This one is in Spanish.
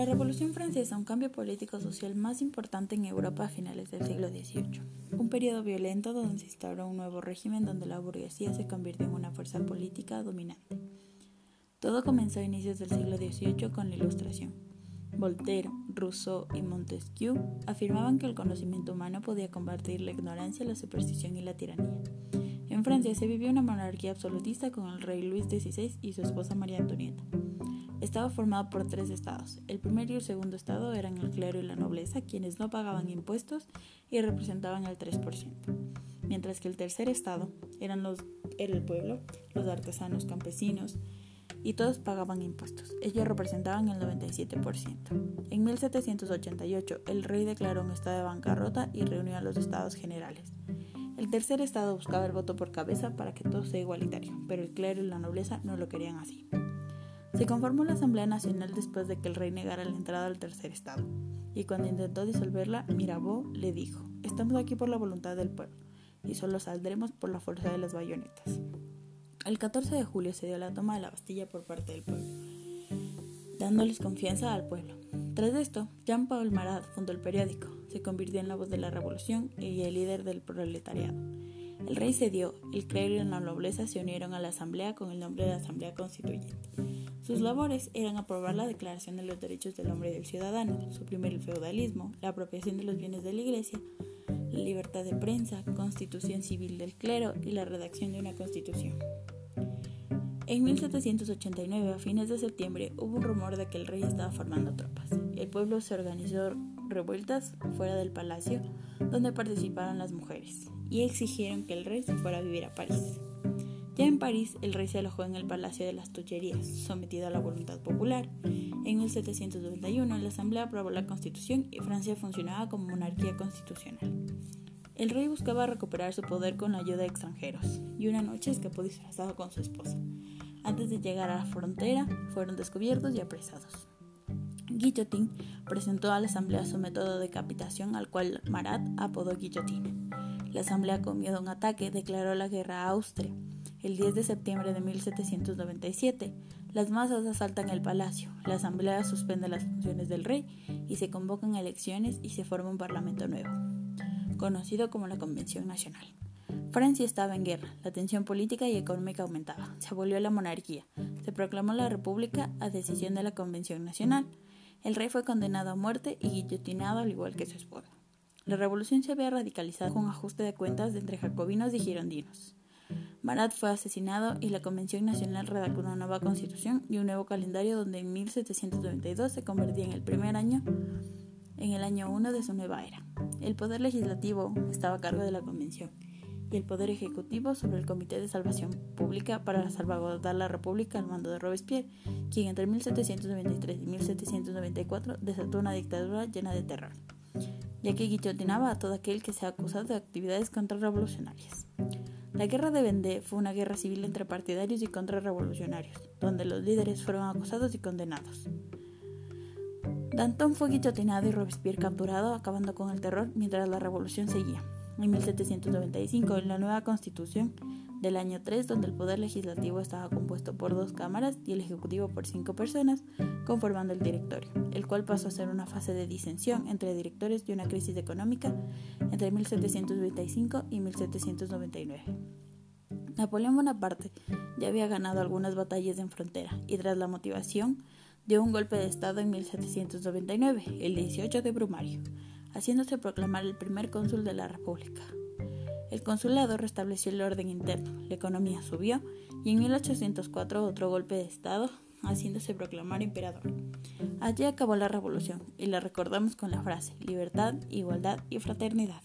La Revolución Francesa, un cambio político-social más importante en Europa a finales del siglo XVIII. Un periodo violento donde se instauró un nuevo régimen donde la burguesía se convirtió en una fuerza política dominante. Todo comenzó a inicios del siglo XVIII con la Ilustración. Voltaire, Rousseau y Montesquieu afirmaban que el conocimiento humano podía combatir la ignorancia, la superstición y la tiranía. En Francia se vivió una monarquía absolutista con el rey Luis XVI y su esposa María Antonieta. Estaba formado por tres estados. El primer y el segundo estado eran el clero y la nobleza, quienes no pagaban impuestos y representaban el 3%, mientras que el tercer estado eran los, era el pueblo, los artesanos campesinos, y todos pagaban impuestos. Ellos representaban el 97%. En 1788, el rey declaró un estado de bancarrota y reunió a los estados generales. El tercer estado buscaba el voto por cabeza para que todo sea igualitario, pero el clero y la nobleza no lo querían así. Se conformó la Asamblea Nacional después de que el rey negara la entrada al tercer estado, y cuando intentó disolverla, Mirabeau le dijo, estamos aquí por la voluntad del pueblo, y solo saldremos por la fuerza de las bayonetas. El 14 de julio se dio la toma de la Bastilla por parte del pueblo, dándoles confianza al pueblo. Tras esto, Jean-Paul Marat fundó el periódico, se convirtió en la voz de la revolución y el líder del proletariado. El rey cedió, el clero y la nobleza se unieron a la asamblea con el nombre de Asamblea Constituyente. Sus labores eran aprobar la Declaración de los Derechos del Hombre y del Ciudadano, suprimir el feudalismo, la apropiación de los bienes de la Iglesia, la libertad de prensa, constitución civil del clero y la redacción de una constitución. En 1789, a fines de septiembre, hubo un rumor de que el rey estaba formando tropas. El pueblo se organizó revueltas fuera del palacio, donde participaron las mujeres, y exigieron que el rey se fuera a vivir a París. Ya en París, el rey se alojó en el Palacio de las Tullerías, sometido a la voluntad popular. En 1791, la Asamblea aprobó la Constitución y Francia funcionaba como monarquía constitucional. El rey buscaba recuperar su poder con la ayuda de extranjeros, y una noche escapó disfrazado con su esposa. Antes de llegar a la frontera, fueron descubiertos y apresados. Guillotin presentó a la Asamblea su método de decapitación, al cual Marat apodó guillotina. La Asamblea, con miedo a un ataque, declaró la guerra a Austria. El 10 de septiembre de 1797, las masas asaltan el palacio, la asamblea suspende las funciones del rey y se convocan elecciones y se forma un parlamento nuevo, conocido como la Convención Nacional. Francia estaba en guerra, la tensión política y económica aumentaba, se abolió la monarquía, se proclamó la república a decisión de la Convención Nacional. El rey fue condenado a muerte y guillotinado al igual que su esposa. La revolución se había radicalizado con ajuste de cuentas entre jacobinos y girondinos. Marat fue asesinado y la Convención Nacional redactó una nueva constitución y un nuevo calendario donde en 1792 se convertía en el primer año en el año 1 de su nueva era. El poder legislativo estaba a cargo de la Convención y el poder ejecutivo sobre el Comité de Salvación Pública para salvaguardar la República al mando de Robespierre, quien entre 1793 y 1794 desató una dictadura llena de terror, ya que guillotinaba a todo aquel que sea acusado de actividades contrarrevolucionarias. La guerra de Vendée fue una guerra civil entre partidarios y contrarrevolucionarios, donde los líderes fueron acusados y condenados. Danton fue guillotinado y Robespierre capturado, acabando con el terror mientras la revolución seguía. En 1795, en la nueva constitución del año 3, donde el poder legislativo estaba compuesto por dos cámaras y el ejecutivo por cinco personas, conformando el directorio, el cual pasó a ser una fase de disensión entre directores y una crisis económica entre 1795 y 1799. Napoleón Bonaparte ya había ganado algunas batallas en frontera y tras la motivación dio un golpe de Estado en 1799, el 18 de Brumario, haciéndose proclamar el primer cónsul de la República. El consulado restableció el orden interno, la economía subió y en 1804 otro golpe de Estado, haciéndose proclamar emperador. Allí acabó la revolución y la recordamos con la frase libertad, igualdad y fraternidad.